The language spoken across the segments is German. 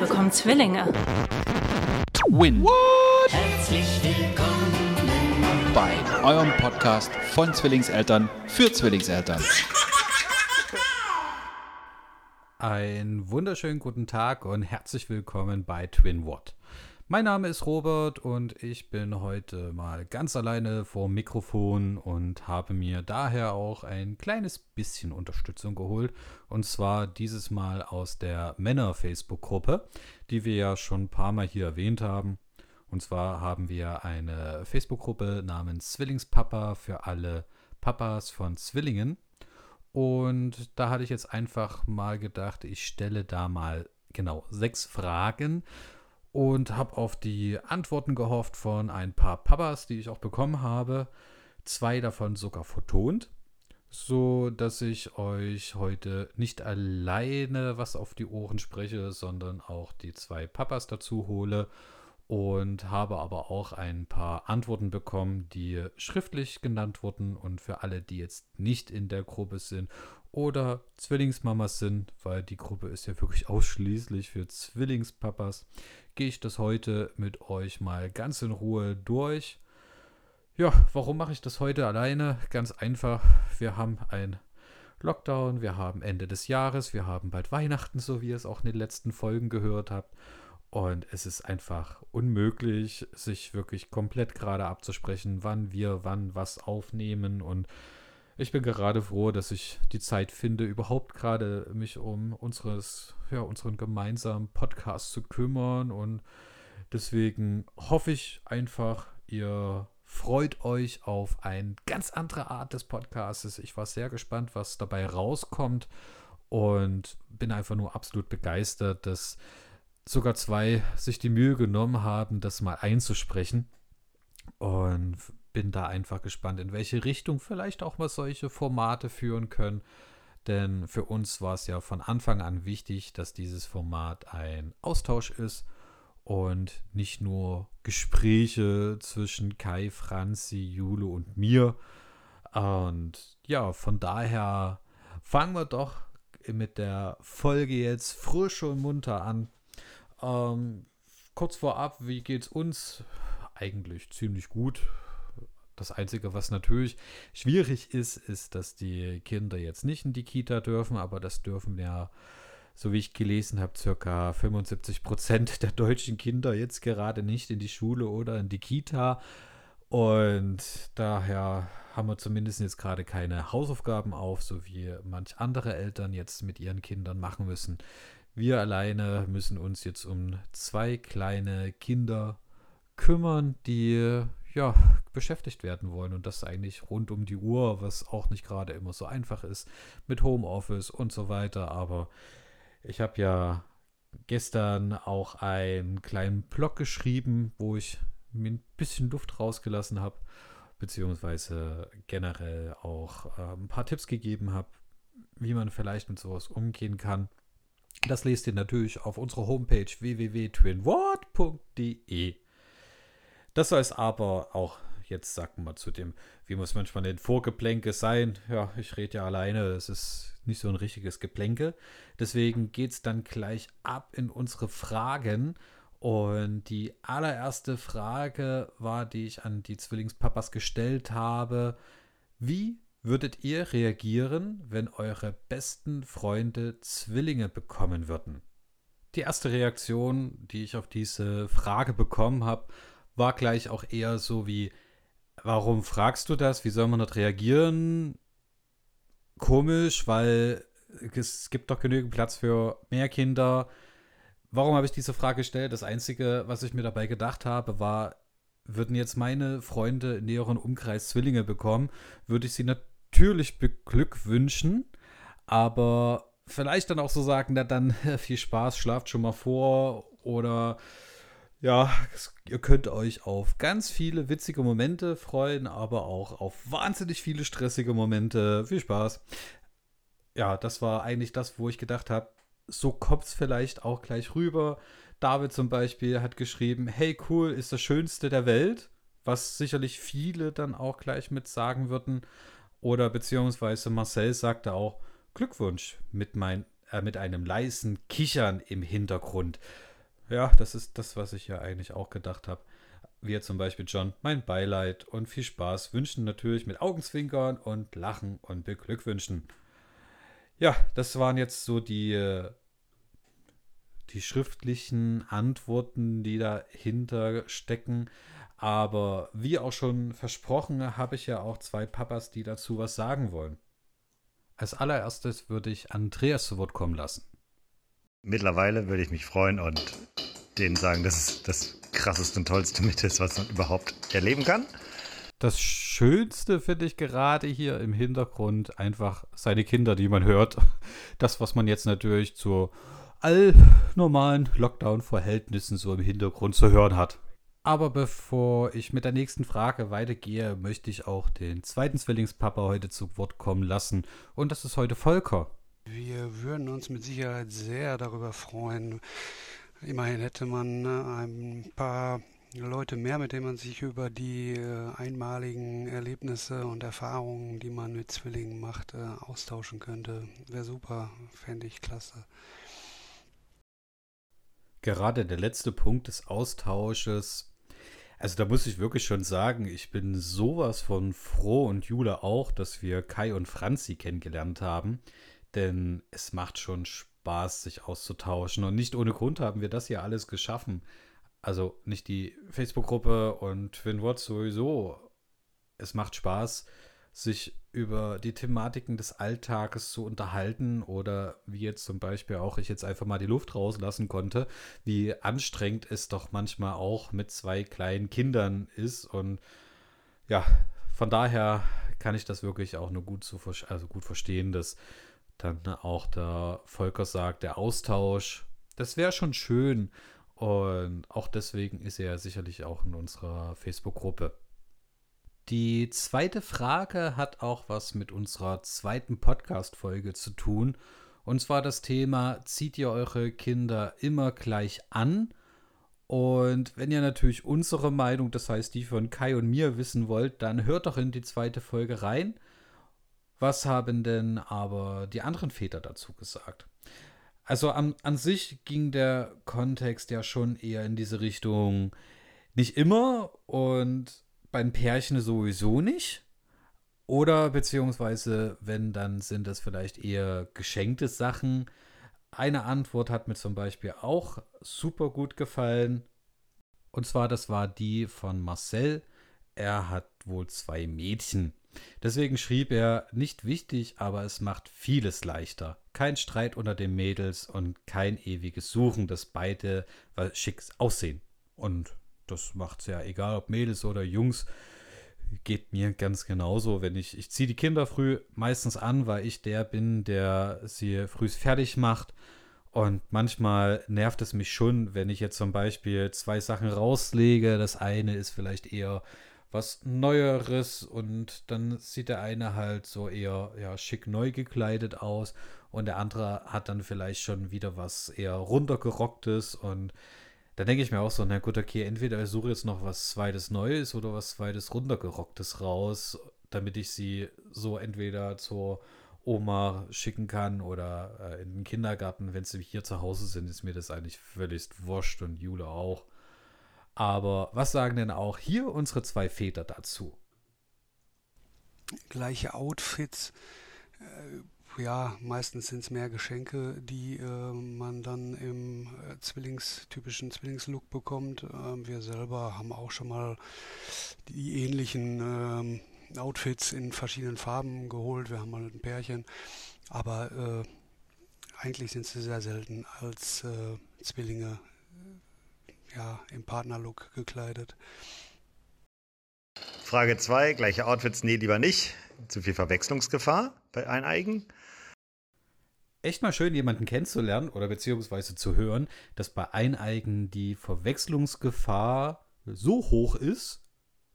bekommen Zwillinge. Win. Herzlich willkommen bei eurem Podcast von Zwillingseltern für Zwillingseltern. Einen wunderschönen guten Tag und herzlich willkommen bei Twin What. Mein Name ist Robert und ich bin heute mal ganz alleine vor dem Mikrofon und habe mir daher auch ein kleines bisschen Unterstützung geholt. Und zwar dieses Mal aus der Männer-Facebook-Gruppe, die wir ja schon ein paar Mal hier erwähnt haben. Und zwar haben wir eine Facebook-Gruppe namens Zwillingspapa für alle Papas von Zwillingen. Und da hatte ich jetzt einfach mal gedacht, ich stelle da mal genau sechs Fragen und habe auf die Antworten gehofft von ein paar Papas, die ich auch bekommen habe. Zwei davon sogar vertont, so dass ich euch heute nicht alleine was auf die Ohren spreche, sondern auch die zwei Papas dazu hole und habe aber auch ein paar Antworten bekommen, die schriftlich genannt wurden und für alle, die jetzt nicht in der Gruppe sind oder Zwillingsmamas sind, weil die Gruppe ist ja wirklich ausschließlich für Zwillingspapas, gehe ich das heute mit euch mal ganz in Ruhe durch. Ja, warum mache ich das heute alleine? Ganz einfach, wir haben ein Lockdown, wir haben Ende des Jahres, wir haben bald Weihnachten, so wie ihr es auch in den letzten Folgen gehört habt. Und es ist einfach unmöglich, sich wirklich komplett gerade abzusprechen, wann wir wann was aufnehmen und ich bin gerade froh, dass ich die Zeit finde, überhaupt gerade mich um unseres, ja, unseren gemeinsamen Podcast zu kümmern. Und deswegen hoffe ich einfach, ihr freut euch auf eine ganz andere Art des Podcasts. Ich war sehr gespannt, was dabei rauskommt und bin einfach nur absolut begeistert, dass sogar zwei sich die Mühe genommen haben, das mal einzusprechen. Und bin da einfach gespannt, in welche Richtung vielleicht auch mal solche Formate führen können. Denn für uns war es ja von Anfang an wichtig, dass dieses Format ein Austausch ist und nicht nur Gespräche zwischen Kai, Franzi, Jule und mir. Und ja, von daher fangen wir doch mit der Folge jetzt frisch und munter an. Ähm, kurz vorab, wie geht's uns? Eigentlich ziemlich gut. Das Einzige, was natürlich schwierig ist, ist, dass die Kinder jetzt nicht in die Kita dürfen, aber das dürfen ja, so wie ich gelesen habe, circa 75 Prozent der deutschen Kinder jetzt gerade nicht in die Schule oder in die Kita. Und daher haben wir zumindest jetzt gerade keine Hausaufgaben auf, so wie manch andere Eltern jetzt mit ihren Kindern machen müssen. Wir alleine müssen uns jetzt um zwei kleine Kinder kümmern, die ja, beschäftigt werden wollen und das eigentlich rund um die Uhr, was auch nicht gerade immer so einfach ist mit Homeoffice und so weiter. Aber ich habe ja gestern auch einen kleinen Blog geschrieben, wo ich mir ein bisschen Luft rausgelassen habe, beziehungsweise generell auch äh, ein paar Tipps gegeben habe, wie man vielleicht mit sowas umgehen kann. Das lest ihr natürlich auf unserer Homepage www.twinword.de. Das soll es aber auch jetzt, sagen wir mal, zu dem, wie muss manchmal ein Vorgeplänke sein. Ja, ich rede ja alleine, es ist nicht so ein richtiges Geplänke. Deswegen geht es dann gleich ab in unsere Fragen. Und die allererste Frage war, die ich an die Zwillingspapas gestellt habe. Wie würdet ihr reagieren, wenn eure besten Freunde Zwillinge bekommen würden? Die erste Reaktion, die ich auf diese Frage bekommen habe, war gleich auch eher so wie, warum fragst du das? Wie soll man dort reagieren? Komisch, weil es gibt doch genügend Platz für mehr Kinder. Warum habe ich diese Frage gestellt? Das Einzige, was ich mir dabei gedacht habe, war, würden jetzt meine Freunde in näheren Umkreis Zwillinge bekommen, würde ich sie natürlich beglückwünschen, aber vielleicht dann auch so sagen, na dann viel Spaß, schlaft schon mal vor oder ja, ihr könnt euch auf ganz viele witzige Momente freuen, aber auch auf wahnsinnig viele stressige Momente. Viel Spaß. Ja, das war eigentlich das, wo ich gedacht habe, so kommt es vielleicht auch gleich rüber. David zum Beispiel hat geschrieben, hey cool, ist das Schönste der Welt, was sicherlich viele dann auch gleich mit sagen würden. Oder beziehungsweise Marcel sagte auch, Glückwunsch mit, mein, äh, mit einem leisen Kichern im Hintergrund. Ja, das ist das, was ich ja eigentlich auch gedacht habe. Wir zum Beispiel John, mein Beileid und viel Spaß wünschen natürlich mit Augenzwinkern und Lachen und beglückwünschen. Ja, das waren jetzt so die, äh, die schriftlichen Antworten, die dahinter stecken. Aber wie auch schon versprochen, habe ich ja auch zwei Papas, die dazu was sagen wollen. Als allererstes würde ich Andreas zu Wort kommen lassen. Mittlerweile würde ich mich freuen und denen sagen, dass es das krasseste und tollste mit ist, was man überhaupt erleben kann. Das Schönste finde ich gerade hier im Hintergrund einfach seine Kinder, die man hört. Das, was man jetzt natürlich zu allnormalen Lockdown-Verhältnissen so im Hintergrund zu hören hat. Aber bevor ich mit der nächsten Frage weitergehe, möchte ich auch den zweiten Zwillingspapa heute zu Wort kommen lassen. Und das ist heute Volker. Wir würden uns mit Sicherheit sehr darüber freuen. Immerhin hätte man äh, ein paar Leute mehr, mit denen man sich über die äh, einmaligen Erlebnisse und Erfahrungen, die man mit Zwillingen macht, äh, austauschen könnte. Wäre super, fände ich klasse. Gerade der letzte Punkt des Austausches also da muss ich wirklich schon sagen, ich bin sowas von froh und Jule auch, dass wir Kai und Franzi kennengelernt haben. Denn es macht schon Spaß, sich auszutauschen. Und nicht ohne Grund haben wir das hier alles geschaffen. Also nicht die Facebook-Gruppe und Twin sowieso. Es macht Spaß, sich über die Thematiken des Alltages zu unterhalten oder wie jetzt zum Beispiel auch ich jetzt einfach mal die Luft rauslassen konnte, wie anstrengend es doch manchmal auch mit zwei kleinen Kindern ist und ja, von daher kann ich das wirklich auch nur gut, zu, also gut verstehen, dass dann auch der Volker sagt, der Austausch, das wäre schon schön und auch deswegen ist er sicherlich auch in unserer Facebook-Gruppe. Die zweite Frage hat auch was mit unserer zweiten Podcast-Folge zu tun. Und zwar das Thema: Zieht ihr eure Kinder immer gleich an? Und wenn ihr natürlich unsere Meinung, das heißt die von Kai und mir, wissen wollt, dann hört doch in die zweite Folge rein. Was haben denn aber die anderen Väter dazu gesagt? Also an, an sich ging der Kontext ja schon eher in diese Richtung, nicht immer und beim Pärchen sowieso nicht. Oder beziehungsweise, wenn, dann sind das vielleicht eher geschenkte Sachen. Eine Antwort hat mir zum Beispiel auch super gut gefallen. Und zwar, das war die von Marcel. Er hat wohl zwei Mädchen. Deswegen schrieb er, nicht wichtig, aber es macht vieles leichter. Kein Streit unter den Mädels und kein ewiges Suchen, dass beide schick aussehen. Und das macht es ja egal, ob Mädels oder Jungs. Geht mir ganz genauso, wenn ich, ich ziehe die Kinder früh meistens an, weil ich der bin, der sie früh fertig macht. Und manchmal nervt es mich schon, wenn ich jetzt zum Beispiel zwei Sachen rauslege. Das eine ist vielleicht eher was Neueres und dann sieht der eine halt so eher ja, schick neu gekleidet aus und der andere hat dann vielleicht schon wieder was eher runtergerocktes und da denke ich mir auch so, na gut, okay, entweder ich suche jetzt noch was zweites Neues oder was zweites runtergerocktes raus, damit ich sie so entweder zur Oma schicken kann oder äh, in den Kindergarten. Wenn sie hier zu Hause sind, ist mir das eigentlich völlig wurscht und Jule auch. Aber was sagen denn auch hier unsere zwei Väter dazu? Gleiche Outfits. Äh, ja, meistens sind es mehr Geschenke, die äh, man dann im äh, Zwillings, typischen Zwillingslook bekommt. Ähm, wir selber haben auch schon mal die ähnlichen ähm, Outfits in verschiedenen Farben geholt. Wir haben mal ein Pärchen, aber äh, eigentlich sind sie sehr selten als äh, Zwillinge ja, im Partnerlook gekleidet. Frage 2, gleiche Outfits, nee, lieber nicht. Zu viel Verwechslungsgefahr bei Eineigen echt mal schön, jemanden kennenzulernen oder beziehungsweise zu hören, dass bei Eineigen die Verwechslungsgefahr so hoch ist,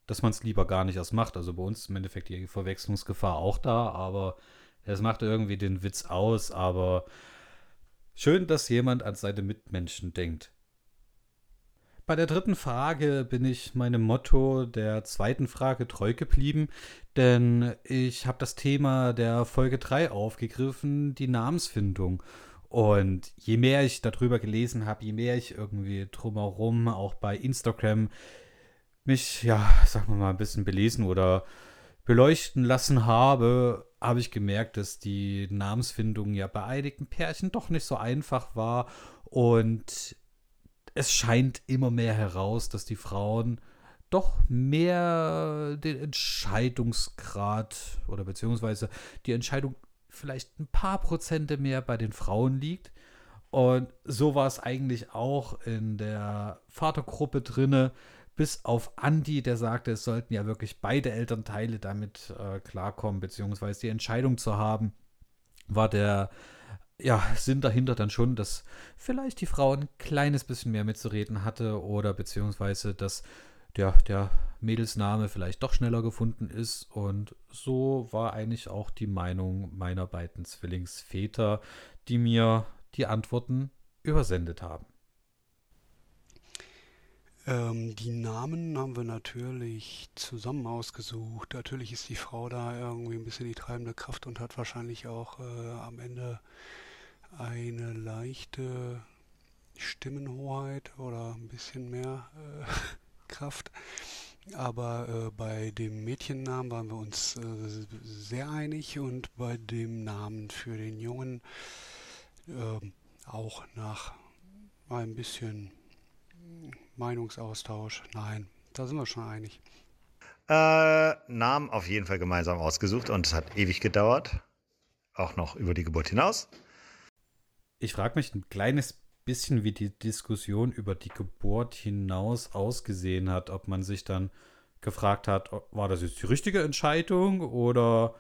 dass man es lieber gar nicht erst macht. Also bei uns ist im Endeffekt die Verwechslungsgefahr auch da, aber es macht irgendwie den Witz aus. Aber schön, dass jemand an seine Mitmenschen denkt. Bei der dritten Frage bin ich meinem Motto der zweiten Frage treu geblieben, denn ich habe das Thema der Folge 3 aufgegriffen, die Namensfindung. Und je mehr ich darüber gelesen habe, je mehr ich irgendwie drumherum, auch bei Instagram, mich, ja, sagen wir mal, ein bisschen belesen oder beleuchten lassen habe, habe ich gemerkt, dass die Namensfindung ja bei einigen Pärchen doch nicht so einfach war. Und es scheint immer mehr heraus, dass die Frauen doch mehr den Entscheidungsgrad oder beziehungsweise die Entscheidung vielleicht ein paar Prozente mehr bei den Frauen liegt. Und so war es eigentlich auch in der Vatergruppe drinne, bis auf Andi, der sagte, es sollten ja wirklich beide Elternteile damit äh, klarkommen, beziehungsweise die Entscheidung zu haben, war der ja, Sinn dahinter dann schon, dass vielleicht die Frau ein kleines bisschen mehr mitzureden hatte oder beziehungsweise dass der, der Mädelsname vielleicht doch schneller gefunden ist. Und so war eigentlich auch die Meinung meiner beiden Zwillingsväter, die mir die Antworten übersendet haben. Ähm, die Namen haben wir natürlich zusammen ausgesucht. Natürlich ist die Frau da irgendwie ein bisschen die treibende Kraft und hat wahrscheinlich auch äh, am Ende eine leichte Stimmenhoheit oder ein bisschen mehr äh, Kraft. Aber äh, bei dem Mädchennamen waren wir uns äh, sehr einig und bei dem Namen für den Jungen ähm, auch nach ein bisschen Meinungsaustausch. Nein, da sind wir schon einig. Äh, Namen auf jeden Fall gemeinsam ausgesucht und es hat ewig gedauert. Auch noch über die Geburt hinaus. Ich frage mich ein kleines bisschen, wie die Diskussion über die Geburt hinaus ausgesehen hat. Ob man sich dann gefragt hat, war das jetzt die richtige Entscheidung oder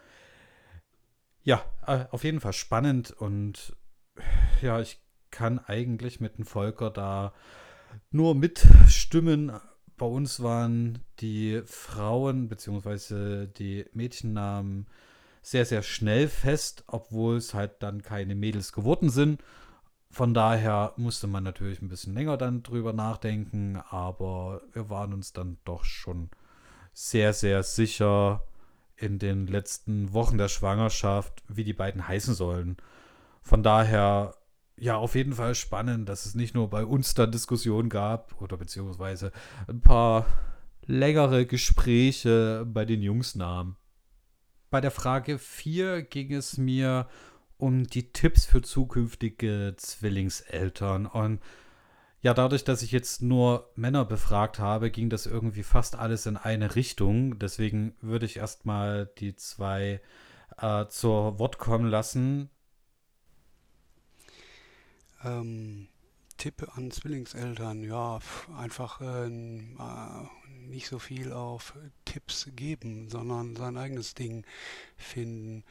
ja, äh, auf jeden Fall spannend und ja, ich kann eigentlich mit dem Volker da nur mitstimmen. Bei uns waren die Frauen bzw. die Mädchennamen sehr, sehr schnell fest, obwohl es halt dann keine Mädels geworden sind. Von daher musste man natürlich ein bisschen länger dann drüber nachdenken, aber wir waren uns dann doch schon sehr, sehr sicher in den letzten Wochen der Schwangerschaft, wie die beiden heißen sollen. Von daher ja, auf jeden Fall spannend, dass es nicht nur bei uns da Diskussionen gab oder beziehungsweise ein paar längere Gespräche bei den Jungs nahm. Bei der Frage 4 ging es mir um die Tipps für zukünftige Zwillingseltern. Und ja, dadurch, dass ich jetzt nur Männer befragt habe, ging das irgendwie fast alles in eine Richtung. Deswegen würde ich erstmal die zwei äh, zur Wort kommen lassen. Ähm, Tipp an Zwillingseltern, ja, einfach äh, nicht so viel auf Tipps geben, sondern sein eigenes Ding finden.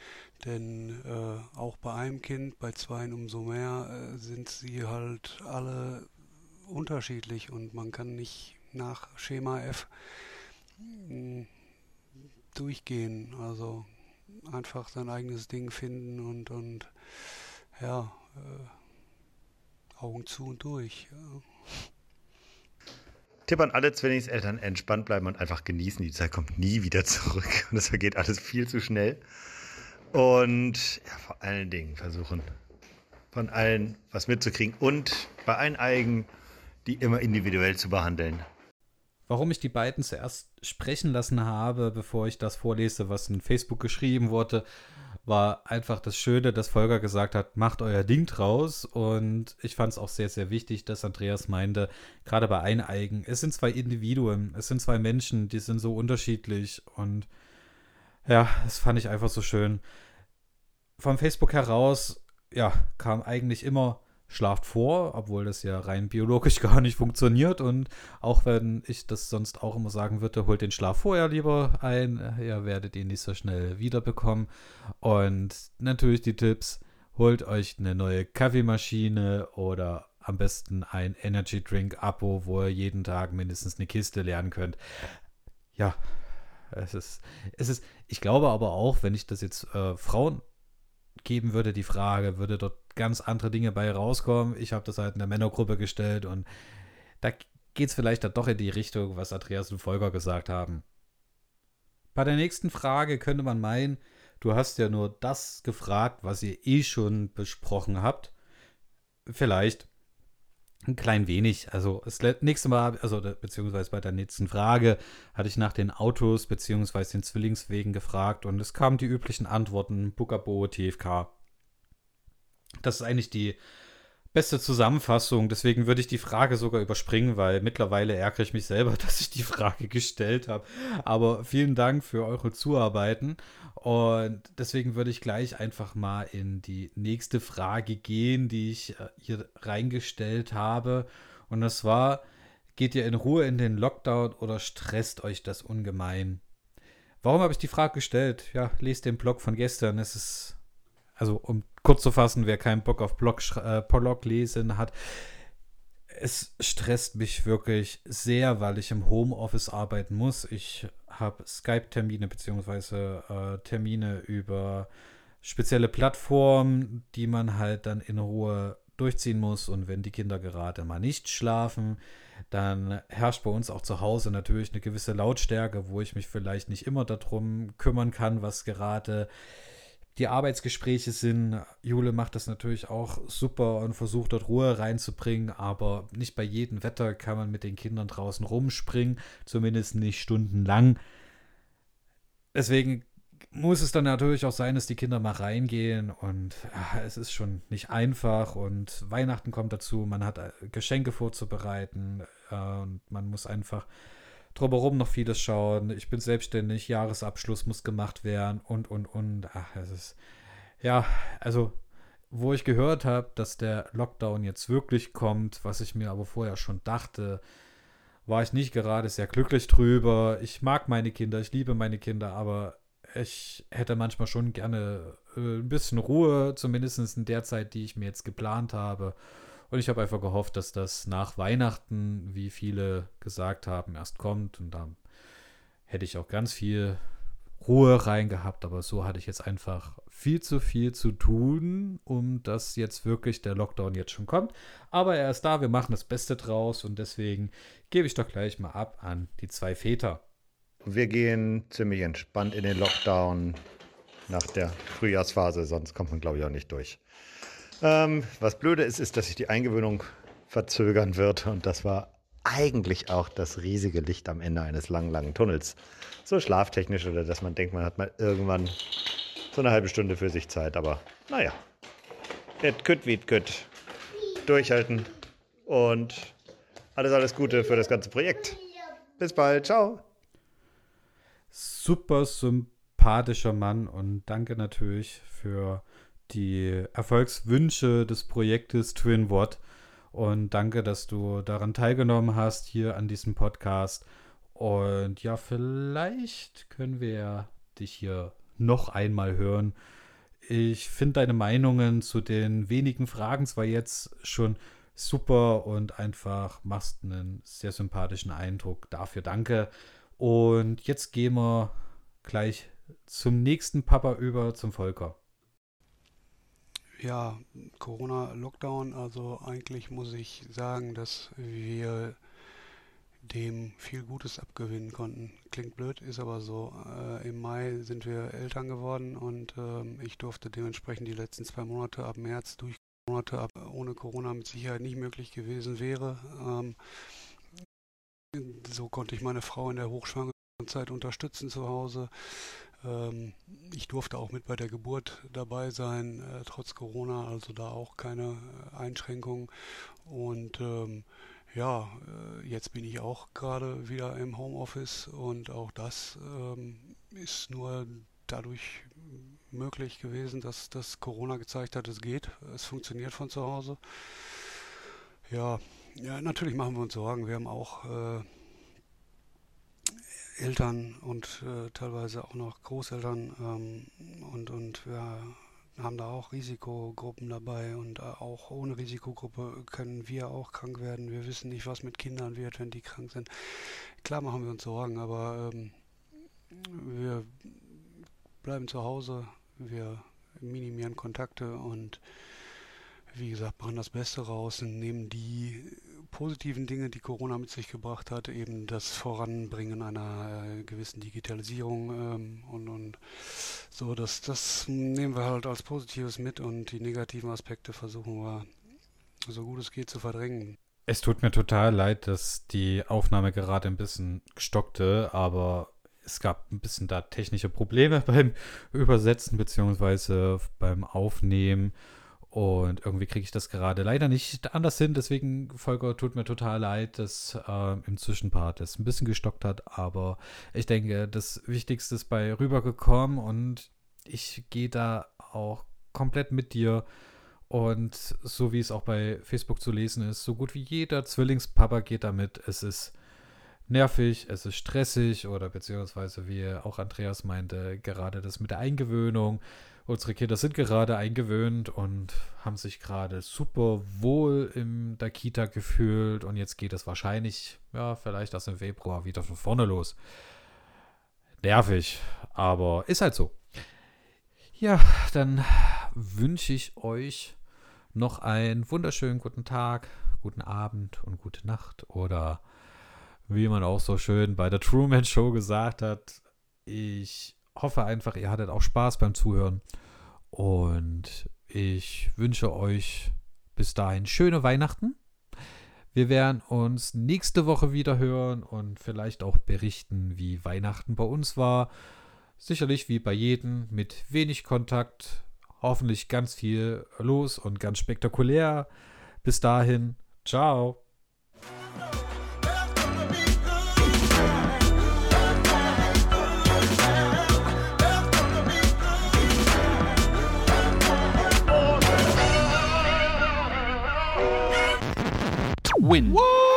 Denn äh, auch bei einem Kind, bei zweien umso mehr, äh, sind sie halt alle unterschiedlich und man kann nicht nach Schema F hm, durchgehen. Also einfach sein eigenes Ding finden und, und ja, äh, Augen zu und durch. Ja. Tipp an alle Zwillingseltern, entspannt bleiben und einfach genießen. Die Zeit kommt nie wieder zurück. Und es vergeht alles viel zu schnell. Und ja, vor allen Dingen versuchen, von allen was mitzukriegen und bei allen Eigen die immer individuell zu behandeln. Warum ich die beiden zuerst sprechen lassen habe, bevor ich das vorlese, was in Facebook geschrieben wurde, war einfach das Schöne, dass Volker gesagt hat, macht euer Ding draus. Und ich fand es auch sehr, sehr wichtig, dass Andreas meinte, gerade bei Eineigen, es sind zwei Individuen, es sind zwei Menschen, die sind so unterschiedlich. Und ja, das fand ich einfach so schön. Von Facebook heraus, ja, kam eigentlich immer schlaft vor, obwohl das ja rein biologisch gar nicht funktioniert. Und auch wenn ich das sonst auch immer sagen würde, holt den Schlaf vorher lieber ein. Ihr werdet ihn nicht so schnell wiederbekommen. Und natürlich die Tipps, holt euch eine neue Kaffeemaschine oder am besten ein Energy Drink Abo, wo ihr jeden Tag mindestens eine Kiste lernen könnt. Ja, es ist, es ist, ich glaube aber auch, wenn ich das jetzt äh, Frauen geben würde, die Frage, würde dort ganz andere Dinge bei rauskommen. Ich habe das halt in der Männergruppe gestellt und da geht es vielleicht dann doch in die Richtung, was Andreas und Volker gesagt haben. Bei der nächsten Frage könnte man meinen, du hast ja nur das gefragt, was ihr eh schon besprochen habt. vielleicht ein klein wenig. Also das nächste Mal, also beziehungsweise bei der nächsten Frage, hatte ich nach den Autos beziehungsweise den Zwillingswegen gefragt und es kamen die üblichen Antworten: Bukabo, TFK. Das ist eigentlich die beste Zusammenfassung. Deswegen würde ich die Frage sogar überspringen, weil mittlerweile ärgere ich mich selber, dass ich die Frage gestellt habe. Aber vielen Dank für eure Zuarbeiten. Und deswegen würde ich gleich einfach mal in die nächste Frage gehen, die ich äh, hier reingestellt habe. Und das war, geht ihr in Ruhe in den Lockdown oder stresst euch das ungemein? Warum habe ich die Frage gestellt? Ja, lest den Blog von gestern. Es ist, also um kurz zu fassen, wer keinen Bock auf Blog, äh, Blog lesen hat, es stresst mich wirklich sehr, weil ich im Homeoffice arbeiten muss. Ich habe Skype-Termine bzw. Äh, Termine über spezielle Plattformen, die man halt dann in Ruhe durchziehen muss. Und wenn die Kinder gerade mal nicht schlafen, dann herrscht bei uns auch zu Hause natürlich eine gewisse Lautstärke, wo ich mich vielleicht nicht immer darum kümmern kann, was gerade die Arbeitsgespräche sind. Jule macht das natürlich auch super und versucht dort Ruhe reinzubringen, aber nicht bei jedem Wetter kann man mit den Kindern draußen rumspringen, zumindest nicht stundenlang. Deswegen muss es dann natürlich auch sein, dass die Kinder mal reingehen und ach, es ist schon nicht einfach und Weihnachten kommt dazu, man hat äh, Geschenke vorzubereiten äh, und man muss einfach drumherum noch vieles schauen. Ich bin selbstständig, Jahresabschluss muss gemacht werden und, und, und. Ach, es ist, ja, also, wo ich gehört habe, dass der Lockdown jetzt wirklich kommt, was ich mir aber vorher schon dachte, war ich nicht gerade sehr glücklich drüber. Ich mag meine Kinder, ich liebe meine Kinder, aber ich hätte manchmal schon gerne äh, ein bisschen Ruhe, zumindest in der Zeit, die ich mir jetzt geplant habe. Und ich habe einfach gehofft, dass das nach Weihnachten, wie viele gesagt haben, erst kommt. Und da hätte ich auch ganz viel Ruhe rein gehabt. Aber so hatte ich jetzt einfach viel zu viel zu tun, um dass jetzt wirklich der Lockdown jetzt schon kommt. Aber er ist da, wir machen das Beste draus. Und deswegen gebe ich doch gleich mal ab an die zwei Väter. Wir gehen ziemlich entspannt in den Lockdown nach der Frühjahrsphase, sonst kommt man, glaube ich, auch nicht durch. Ähm, was blöde ist, ist, dass sich die Eingewöhnung verzögern wird. Und das war eigentlich auch das riesige Licht am Ende eines langen, langen Tunnels. So schlaftechnisch oder dass man denkt, man hat mal irgendwann so eine halbe Stunde für sich Zeit. Aber naja, it could wie it could. Durchhalten und alles, alles Gute für das ganze Projekt. Bis bald. Ciao. Super sympathischer Mann und danke natürlich für die Erfolgswünsche des Projektes Twin Watt. Und danke, dass du daran teilgenommen hast hier an diesem Podcast. Und ja, vielleicht können wir dich hier noch einmal hören. Ich finde deine Meinungen zu den wenigen Fragen zwar jetzt schon super und einfach machst einen sehr sympathischen Eindruck. Dafür danke. Und jetzt gehen wir gleich zum nächsten Papa über, zum Volker. Ja, Corona-Lockdown, also eigentlich muss ich sagen, dass wir dem viel Gutes abgewinnen konnten. Klingt blöd, ist aber so. Äh, Im Mai sind wir Eltern geworden und äh, ich durfte dementsprechend die letzten zwei Monate ab März durch Monate ab ohne Corona mit Sicherheit nicht möglich gewesen wäre. Ähm, so konnte ich meine Frau in der Hochschwangerschaftszeit unterstützen zu Hause. Ähm, ich durfte auch mit bei der Geburt dabei sein, äh, trotz Corona, also da auch keine äh, Einschränkungen. Und ähm, ja, äh, jetzt bin ich auch gerade wieder im Homeoffice und auch das ähm, ist nur dadurch möglich gewesen, dass das Corona gezeigt hat, es geht, es funktioniert von zu Hause. Ja, ja natürlich machen wir uns Sorgen. Wir haben auch äh, Eltern und äh, teilweise auch noch Großeltern ähm, und, und wir haben da auch Risikogruppen dabei und äh, auch ohne Risikogruppe können wir auch krank werden. Wir wissen nicht, was mit Kindern wird, wenn die krank sind. Klar machen wir uns Sorgen, aber ähm, wir bleiben zu Hause, wir minimieren Kontakte und wie gesagt, machen das Beste raus und nehmen die positiven Dinge, die Corona mit sich gebracht hat, eben das Voranbringen einer äh, gewissen Digitalisierung ähm, und, und so, das, das nehmen wir halt als Positives mit und die negativen Aspekte versuchen wir so gut es geht zu verdrängen. Es tut mir total leid, dass die Aufnahme gerade ein bisschen stockte, aber es gab ein bisschen da technische Probleme beim Übersetzen beziehungsweise beim Aufnehmen. Und irgendwie kriege ich das gerade leider nicht anders hin. Deswegen, Volker, tut mir total leid, dass äh, im Zwischenpart es ein bisschen gestockt hat. Aber ich denke, das Wichtigste ist bei rübergekommen und ich gehe da auch komplett mit dir. Und so wie es auch bei Facebook zu lesen ist, so gut wie jeder Zwillingspapa geht damit. Es ist nervig, es ist stressig oder beziehungsweise, wie auch Andreas meinte, gerade das mit der Eingewöhnung Unsere Kinder sind gerade eingewöhnt und haben sich gerade super wohl in der Kita gefühlt und jetzt geht es wahrscheinlich, ja, vielleicht erst im Februar wieder von vorne los. Nervig, aber ist halt so. Ja, dann wünsche ich euch noch einen wunderschönen guten Tag, guten Abend und gute Nacht oder wie man auch so schön bei der Truman Show gesagt hat, ich hoffe einfach, ihr hattet auch Spaß beim Zuhören. Und ich wünsche euch bis dahin schöne Weihnachten. Wir werden uns nächste Woche wieder hören und vielleicht auch berichten, wie Weihnachten bei uns war. Sicherlich wie bei jedem mit wenig Kontakt, hoffentlich ganz viel los und ganz spektakulär. Bis dahin, ciao. win. Woo!